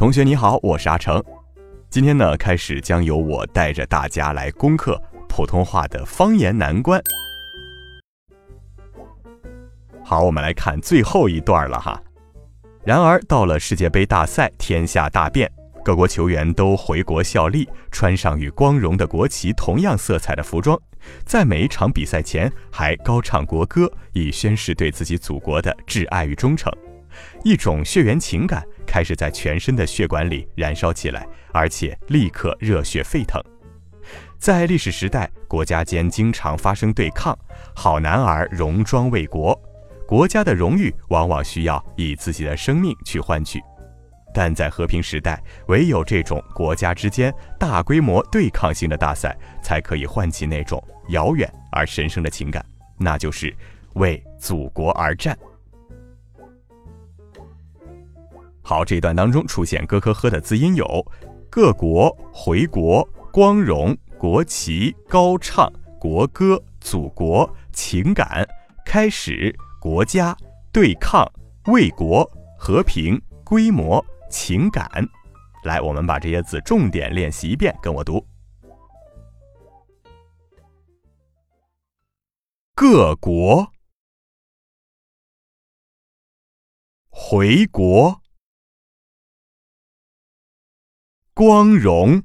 同学你好，我是阿成。今天呢，开始将由我带着大家来攻克普通话的方言难关。好，我们来看最后一段了哈。然而，到了世界杯大赛，天下大变，各国球员都回国效力，穿上与光荣的国旗同样色彩的服装，在每一场比赛前还高唱国歌，以宣示对自己祖国的挚爱与忠诚。一种血缘情感开始在全身的血管里燃烧起来，而且立刻热血沸腾。在历史时代，国家间经常发生对抗，好男儿戎装为国，国家的荣誉往往需要以自己的生命去换取。但在和平时代，唯有这种国家之间大规模对抗性的大赛，才可以唤起那种遥远而神圣的情感，那就是为祖国而战。好，这一段当中出现咯咯呵的字音有：各国、回国、光荣、国旗、高唱、国歌、祖国、情感、开始、国家、对抗、为国、和平、规模、情感。来，我们把这些字重点练习一遍，跟我读：各国、回国。光荣，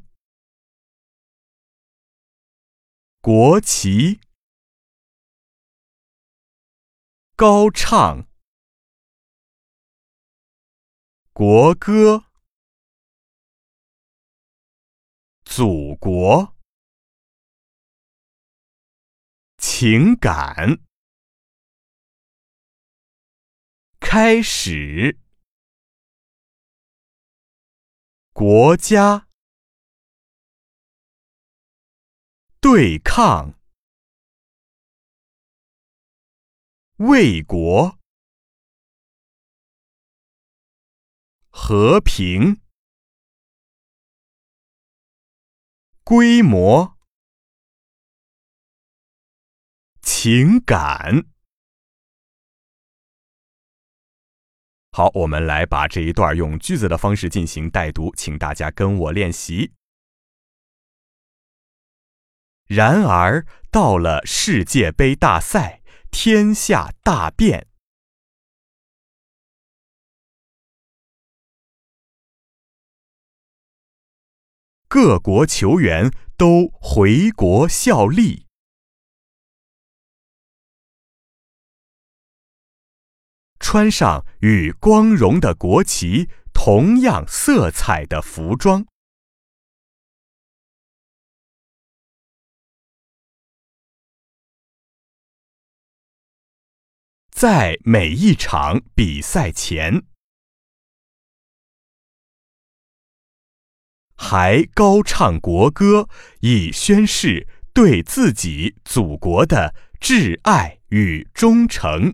国旗，高唱，国歌，祖国，情感，开始。国家。对抗，为国。和平。规模。情感。好，我们来把这一段用句子的方式进行带读，请大家跟我练习。然而，到了世界杯大赛，天下大变，各国球员都回国效力。穿上与光荣的国旗同样色彩的服装，在每一场比赛前，还高唱国歌，以宣示对自己祖国的挚爱与忠诚。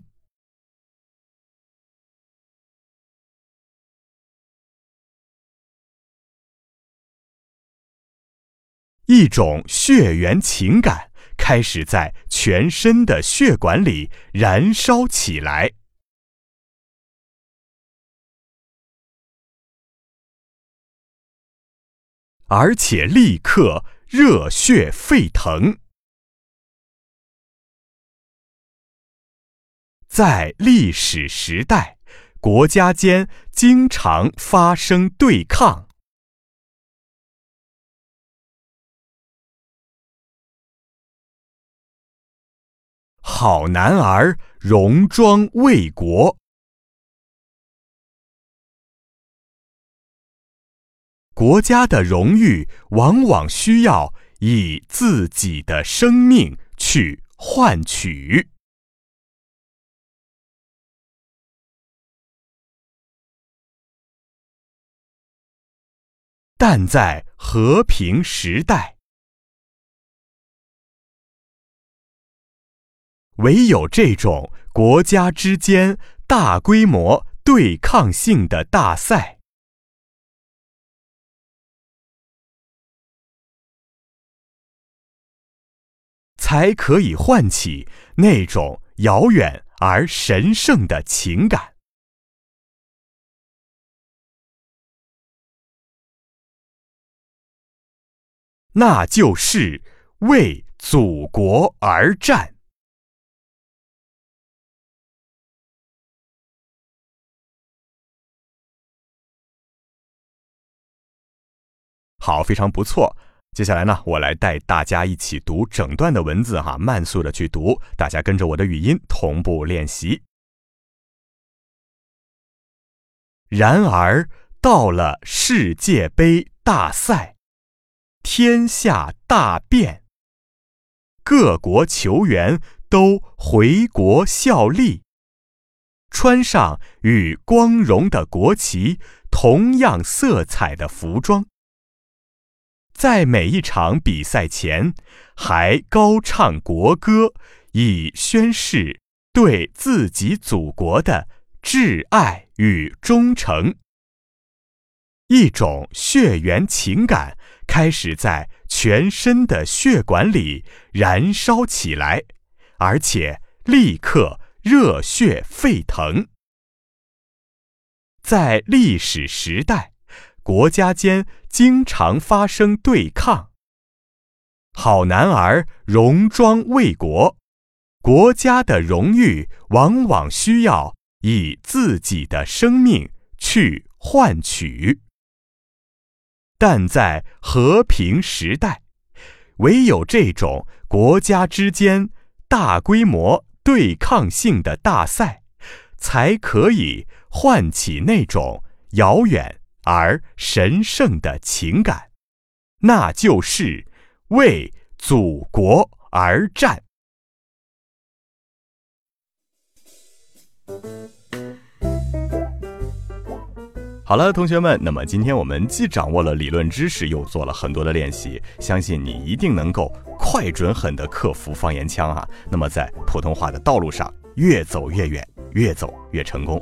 一种血缘情感开始在全身的血管里燃烧起来，而且立刻热血沸腾。在历史时代，国家间经常发生对抗。好男儿戎装为国，国家的荣誉往往需要以自己的生命去换取。但在和平时代，唯有这种国家之间大规模对抗性的大赛，才可以唤起那种遥远而神圣的情感。那就是为祖国而战。好，非常不错。接下来呢，我来带大家一起读整段的文字哈，慢速的去读，大家跟着我的语音同步练习。然而，到了世界杯大赛。天下大变，各国球员都回国效力，穿上与光荣的国旗同样色彩的服装，在每一场比赛前还高唱国歌，以宣誓对自己祖国的挚爱与忠诚。一种血缘情感开始在全身的血管里燃烧起来，而且立刻热血沸腾。在历史时代，国家间经常发生对抗。好男儿戎装为国，国家的荣誉往往需要以自己的生命去换取。但在和平时代，唯有这种国家之间大规模对抗性的大赛，才可以唤起那种遥远而神圣的情感，那就是为祖国而战。好了，同学们，那么今天我们既掌握了理论知识，又做了很多的练习，相信你一定能够快、准、狠地克服方言腔啊。那么在普通话的道路上越走越远，越走越成功。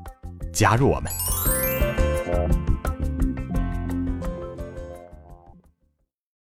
加入我们。